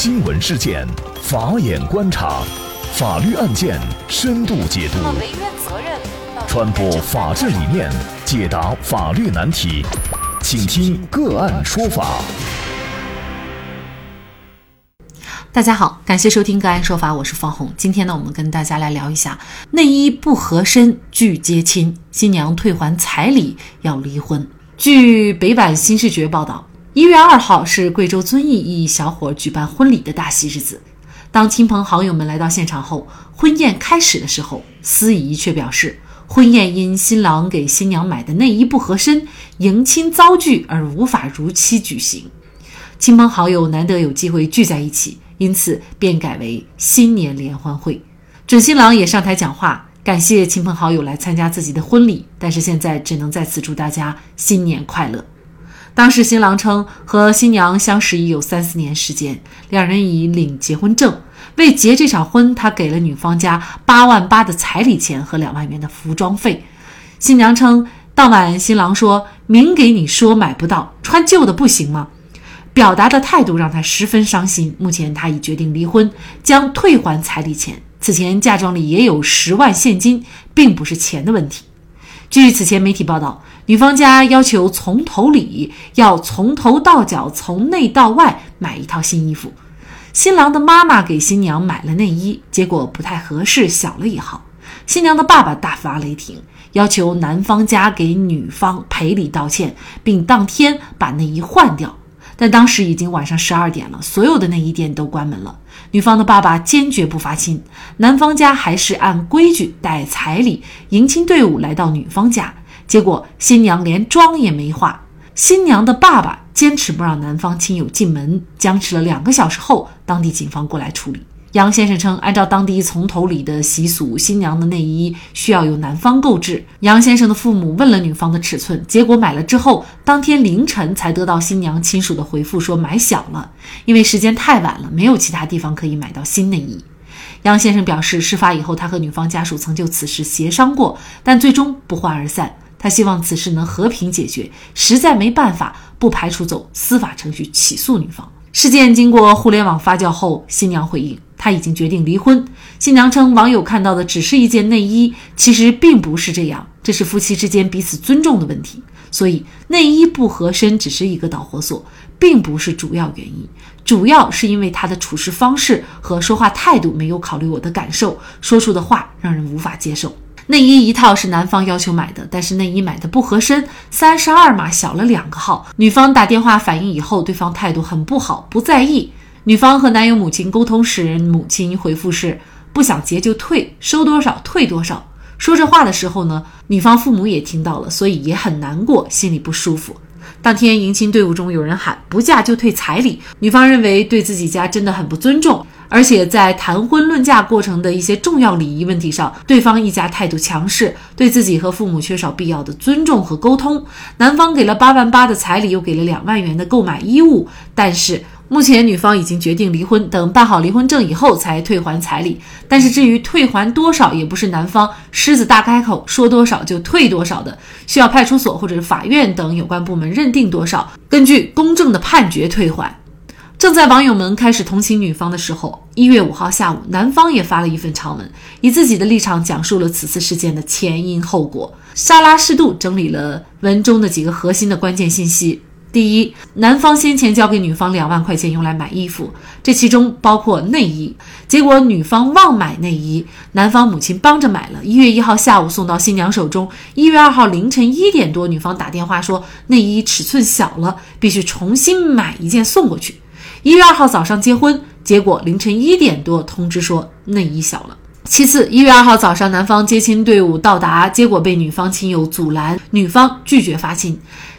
新闻事件，法眼观察，法律案件深度解读，传播法治理念，解答法律难题，请听个案说法。大家好，感谢收听个案说法，我是方红。今天呢，我们跟大家来聊一下内衣不合身拒接亲，新娘退还彩礼要离婚。据北版新视觉报道。一月二号是贵州遵义一小伙举办婚礼的大喜日子。当亲朋好友们来到现场后，婚宴开始的时候，司仪却表示，婚宴因新郎给新娘买的内衣不合身，迎亲遭拒而无法如期举行。亲朋好友难得有机会聚在一起，因此便改为新年联欢会。准新郎也上台讲话，感谢亲朋好友来参加自己的婚礼，但是现在只能在此祝大家新年快乐。当时新郎称和新娘相识已有三四年时间，两人已领结婚证。为结这场婚，他给了女方家八万八的彩礼钱和两万元的服装费。新娘称，当晚新郎说明给你说买不到，穿旧的不行吗？表达的态度让他十分伤心。目前他已决定离婚，将退还彩礼钱。此前嫁妆里也有十万现金，并不是钱的问题。据此前媒体报道，女方家要求从头礼，要从头到脚、从内到外买一套新衣服。新郎的妈妈给新娘买了内衣，结果不太合适，小了一号。新娘的爸爸大发雷霆，要求男方家给女方赔礼道歉，并当天把内衣换掉。但当时已经晚上十二点了，所有的内衣店都关门了。女方的爸爸坚决不发亲，男方家还是按规矩带彩礼迎亲队伍来到女方家，结果新娘连妆也没化。新娘的爸爸坚持不让男方亲友进门，僵持了两个小时后，当地警方过来处理。杨先生称，按照当地从头礼的习俗，新娘的内衣需要由男方购置。杨先生的父母问了女方的尺寸，结果买了之后，当天凌晨才得到新娘亲属的回复，说买小了，因为时间太晚了，没有其他地方可以买到新内衣。杨先生表示，事发以后，他和女方家属曾就此事协商过，但最终不欢而散。他希望此事能和平解决，实在没办法，不排除走司法程序起诉女方。事件经过互联网发酵后，新娘回应。他已经决定离婚。新娘称，网友看到的只是一件内衣，其实并不是这样，这是夫妻之间彼此尊重的问题。所以内衣不合身只是一个导火索，并不是主要原因。主要是因为他的处事方式和说话态度没有考虑我的感受，说出的话让人无法接受。内衣一套是男方要求买的，但是内衣买的不合身，三十二码小了两个号。女方打电话反映以后，对方态度很不好，不在意。女方和男友母亲沟通时，母亲回复是不想结就退，收多少退多少。说这话的时候呢，女方父母也听到了，所以也很难过，心里不舒服。当天迎亲队伍中有人喊不嫁就退彩礼，女方认为对自己家真的很不尊重，而且在谈婚论嫁过程的一些重要礼仪问题上，对方一家态度强势，对自己和父母缺少必要的尊重和沟通。男方给了八万八的彩礼，又给了两万元的购买衣物，但是。目前女方已经决定离婚，等办好离婚证以后才退还彩礼。但是至于退还多少，也不是男方狮子大开口说多少就退多少的，需要派出所或者是法院等有关部门认定多少，根据公正的判决退还。正在网友们开始同情女方的时候，一月五号下午，男方也发了一份长文，以自己的立场讲述了此次事件的前因后果。莎拉适度整理了文中的几个核心的关键信息。第一，男方先前交给女方两万块钱用来买衣服，这其中包括内衣。结果女方忘买内衣，男方母亲帮着买了。一月一号下午送到新娘手中，一月二号凌晨一点多，女方打电话说内衣尺寸小了，必须重新买一件送过去。一月二号早上结婚，结果凌晨一点多通知说内衣小了。其次，一月二号早上，男方接亲队伍到达，结果被女方亲友阻拦，女方拒绝发亲。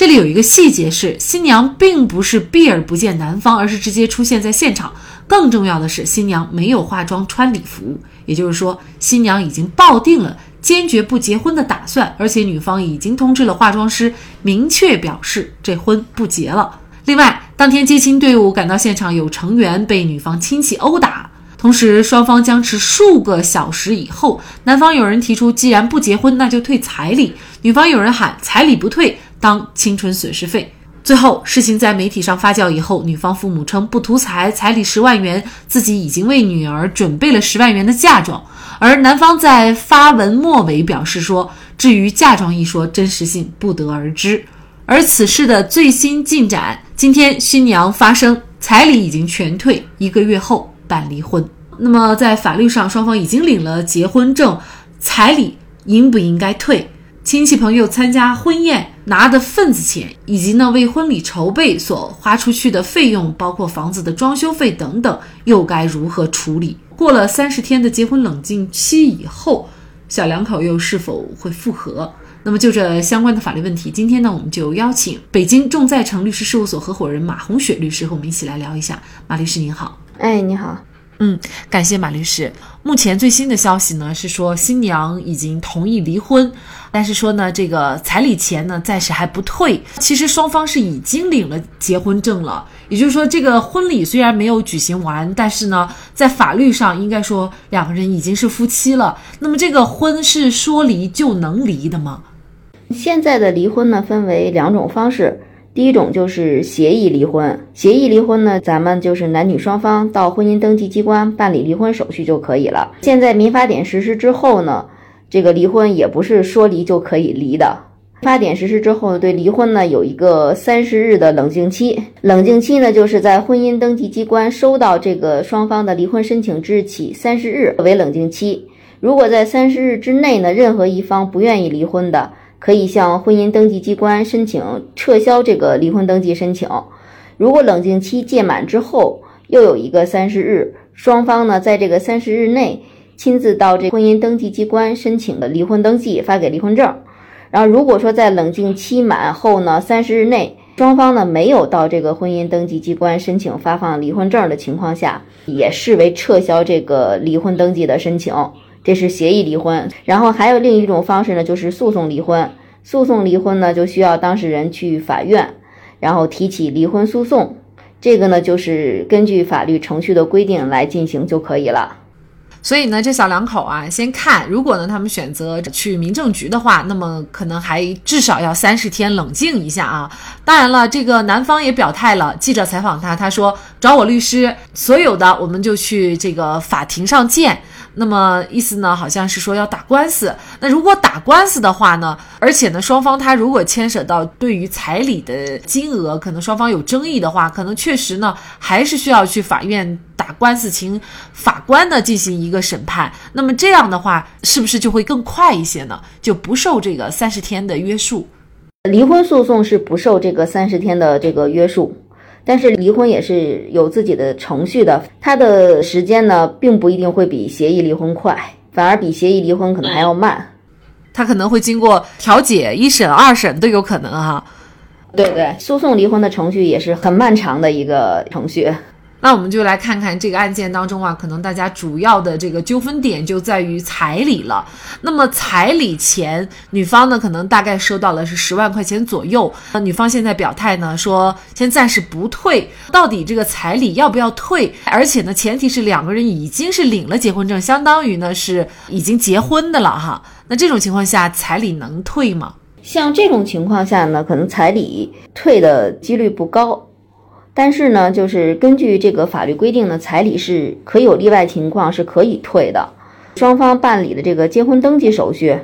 这里有一个细节是，新娘并不是避而不见男方，而是直接出现在现场。更重要的是，新娘没有化妆穿礼服，也就是说，新娘已经抱定了坚决不结婚的打算，而且女方已经通知了化妆师，明确表示这婚不结了。另外，当天接亲队伍赶到现场，有成员被女方亲戚殴打。同时，双方僵持数个小时以后，男方有人提出，既然不结婚，那就退彩礼；女方有人喊彩礼不退，当青春损失费。最后，事情在媒体上发酵以后，女方父母称不图财，彩礼十万元，自己已经为女儿准备了十万元的嫁妆。而男方在发文末尾表示说：“至于嫁妆一说，真实性不得而知。”而此事的最新进展，今天新娘发声，彩礼已经全退，一个月后办离婚。那么在法律上，双方已经领了结婚证，彩礼应不应该退？亲戚朋友参加婚宴拿的份子钱，以及呢为婚礼筹备所花出去的费用，包括房子的装修费等等，又该如何处理？过了三十天的结婚冷静期以后，小两口又是否会复合？那么就这相关的法律问题，今天呢我们就邀请北京众在诚律师事务所合伙人马红雪律师和我们一起来聊一下。马律师您好，哎，你好。嗯，感谢马律师。目前最新的消息呢是说，新娘已经同意离婚，但是说呢，这个彩礼钱呢暂时还不退。其实双方是已经领了结婚证了，也就是说，这个婚礼虽然没有举行完，但是呢，在法律上应该说两个人已经是夫妻了。那么这个婚是说离就能离的吗？现在的离婚呢分为两种方式。第一种就是协议离婚，协议离婚呢，咱们就是男女双方到婚姻登记机关办理离婚手续就可以了。现在民法典实施之后呢，这个离婚也不是说离就可以离的。民法典实施之后，对离婚呢有一个三十日的冷静期，冷静期呢就是在婚姻登记机关收到这个双方的离婚申请之日起三十日为冷静期。如果在三十日之内呢，任何一方不愿意离婚的。可以向婚姻登记机关申请撤销这个离婚登记申请。如果冷静期届满之后，又有一个三十日，双方呢在这个三十日内亲自到这婚姻登记机关申请的离婚登记，发给离婚证。然后如果说在冷静期满后呢，三十日内双方呢没有到这个婚姻登记机关申请发放离婚证的情况下，也视为撤销这个离婚登记的申请。这是协议离婚，然后还有另一种方式呢，就是诉讼离婚。诉讼离婚呢，就需要当事人去法院，然后提起离婚诉讼。这个呢，就是根据法律程序的规定来进行就可以了。所以呢，这小两口啊，先看，如果呢他们选择去民政局的话，那么可能还至少要三十天冷静一下啊。当然了，这个男方也表态了，记者采访他，他说找我律师，所有的我们就去这个法庭上见。那么意思呢，好像是说要打官司。那如果打官司的话呢，而且呢，双方他如果牵涉到对于彩礼的金额，可能双方有争议的话，可能确实呢，还是需要去法院打官司，请法官呢进行一个审判。那么这样的话，是不是就会更快一些呢？就不受这个三十天的约束？离婚诉讼是不受这个三十天的这个约束。但是离婚也是有自己的程序的，它的时间呢，并不一定会比协议离婚快，反而比协议离婚可能还要慢。他可能会经过调解、一审、二审都有可能哈。对对，诉讼离婚的程序也是很漫长的一个程序。那我们就来看看这个案件当中啊，可能大家主要的这个纠纷点就在于彩礼了。那么彩礼钱，女方呢可能大概收到了是十万块钱左右。那女方现在表态呢，说先暂时不退。到底这个彩礼要不要退？而且呢，前提是两个人已经是领了结婚证，相当于呢是已经结婚的了哈。那这种情况下，彩礼能退吗？像这种情况下呢，可能彩礼退的几率不高。但是呢，就是根据这个法律规定呢，彩礼是可有例外情况是可以退的。双方办理的这个结婚登记手续，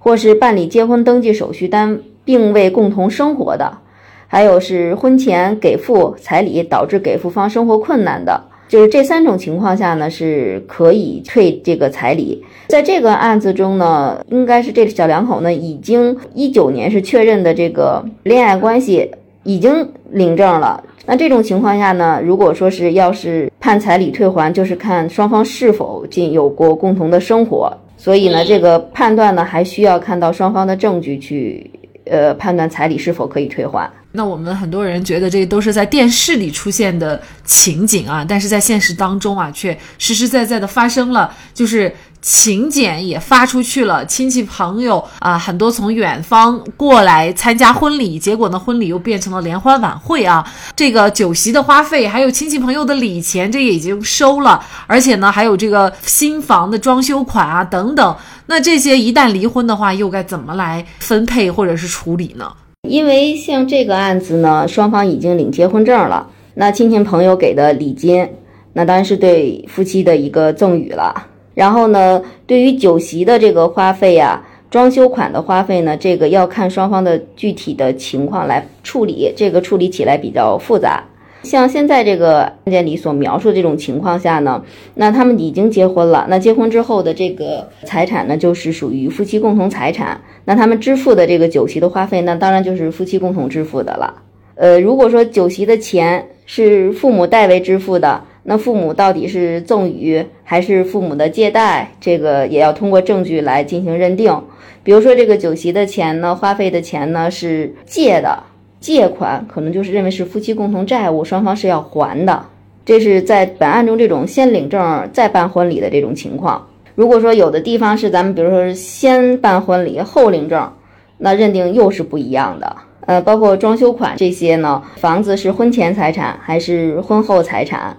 或是办理结婚登记手续但并未共同生活的，还有是婚前给付彩礼导致给付方生活困难的，就是这三种情况下呢，是可以退这个彩礼。在这个案子中呢，应该是这小两口呢已经一九年是确认的。这个恋爱关系，已经领证了。那这种情况下呢，如果说是要是判彩礼退还，就是看双方是否进有过共同的生活，所以呢，这个判断呢还需要看到双方的证据去，呃，判断彩礼是否可以退还。那我们很多人觉得这都是在电视里出现的情景啊，但是在现实当中啊，却实实在在的发生了，就是请柬也发出去了，亲戚朋友啊，很多从远方过来参加婚礼，结果呢，婚礼又变成了联欢晚会啊，这个酒席的花费，还有亲戚朋友的礼钱，这也已经收了，而且呢，还有这个新房的装修款啊等等，那这些一旦离婚的话，又该怎么来分配或者是处理呢？因为像这个案子呢，双方已经领结婚证了，那亲戚朋友给的礼金，那当然是对夫妻的一个赠与了。然后呢，对于酒席的这个花费呀，装修款的花费呢，这个要看双方的具体的情况来处理，这个处理起来比较复杂。像现在这个案件里所描述的这种情况下呢，那他们已经结婚了，那结婚之后的这个财产呢，就是属于夫妻共同财产。那他们支付的这个酒席的花费，那当然就是夫妻共同支付的了。呃，如果说酒席的钱是父母代为支付的，那父母到底是赠与还是父母的借贷，这个也要通过证据来进行认定。比如说这个酒席的钱呢，花费的钱呢是借的。借款可能就是认为是夫妻共同债务，双方是要还的。这是在本案中这种先领证再办婚礼的这种情况。如果说有的地方是咱们，比如说先办婚礼后领证，那认定又是不一样的。呃，包括装修款这些呢，房子是婚前财产还是婚后财产，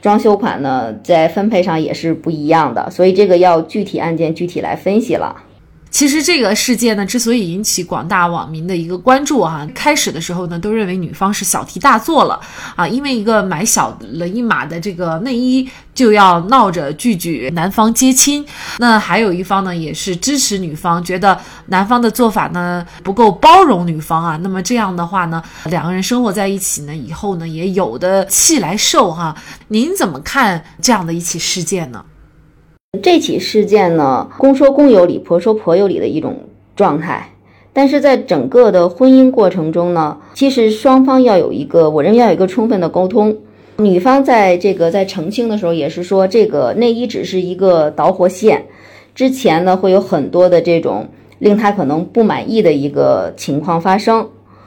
装修款呢在分配上也是不一样的。所以这个要具体案件具体来分析了。其实这个事件呢，之所以引起广大网民的一个关注啊，开始的时候呢，都认为女方是小题大做了啊，因为一个买小了一码的这个内衣就要闹着拒绝男方接亲，那还有一方呢，也是支持女方，觉得男方的做法呢不够包容女方啊，那么这样的话呢，两个人生活在一起呢，以后呢也有的气来受哈。您怎么看这样的一起事件呢？这起事件呢，公说公有理，婆说婆有理的一种状态。但是在整个的婚姻过程中呢，其实双方要有一个，我认为要有一个充分的沟通。女方在这个在澄清的时候也是说，这个内衣只是一个导火线，之前呢会有很多的这种令她可能不满意的一个情况发生。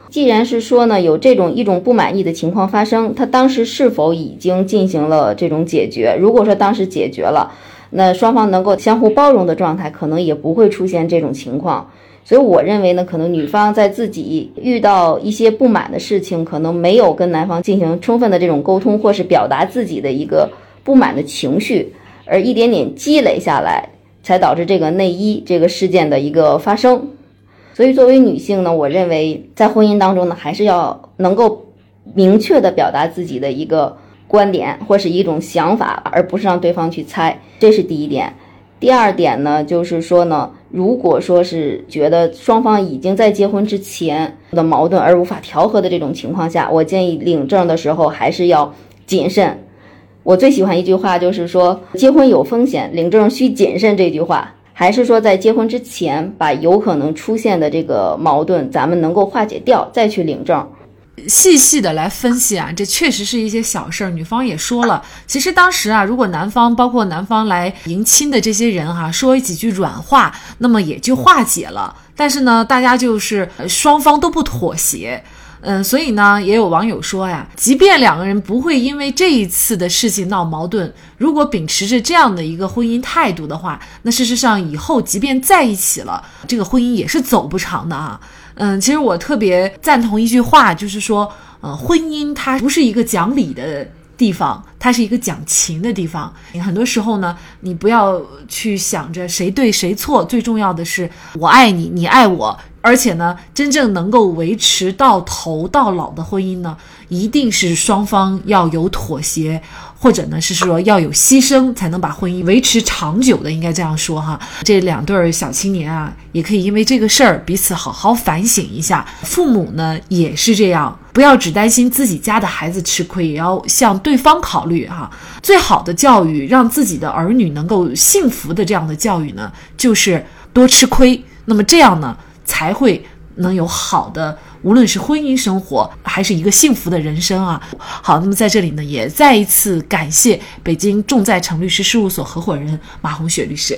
既然是说呢有这种一种不满意的情况发生，她当时是否已经进行了这种解决？如果说当时解决了。那双方能够相互包容的状态，可能也不会出现这种情况。所以我认为呢，可能女方在自己遇到一些不满的事情，可能没有跟男方进行充分的这种沟通，或是表达自己的一个不满的情绪，而一点点积累下来，才导致这个内衣这个事件的一个发生。所以作为女性呢，我认为在婚姻当中呢，还是要能够明确的表达自己的一个。观点或是一种想法，而不是让对方去猜，这是第一点。第二点呢，就是说呢，如果说是觉得双方已经在结婚之前的矛盾而无法调和的这种情况下，我建议领证的时候还是要谨慎。我最喜欢一句话就是说，结婚有风险，领证需谨慎。这句话还是说在结婚之前，把有可能出现的这个矛盾咱们能够化解掉，再去领证。细细的来分析啊，这确实是一些小事儿。女方也说了，其实当时啊，如果男方包括男方来迎亲的这些人哈，说几句软话，那么也就化解了。但是呢，大家就是双方都不妥协，嗯，所以呢，也有网友说呀，即便两个人不会因为这一次的事情闹矛盾，如果秉持着这样的一个婚姻态度的话，那事实上以后即便在一起了，这个婚姻也是走不长的啊。嗯，其实我特别赞同一句话，就是说，呃，婚姻它不是一个讲理的地方，它是一个讲情的地方。很多时候呢，你不要去想着谁对谁错，最重要的是我爱你，你爱我。而且呢，真正能够维持到头到老的婚姻呢，一定是双方要有妥协，或者呢是说要有牺牲，才能把婚姻维持长久的。应该这样说哈。这两对小青年啊，也可以因为这个事儿彼此好好反省一下。父母呢也是这样，不要只担心自己家的孩子吃亏，也要向对方考虑哈。最好的教育，让自己的儿女能够幸福的这样的教育呢，就是多吃亏。那么这样呢？才会能有好的，无论是婚姻生活，还是一个幸福的人生啊。好，那么在这里呢，也再一次感谢北京众在成律师事务所合伙人马红雪律师。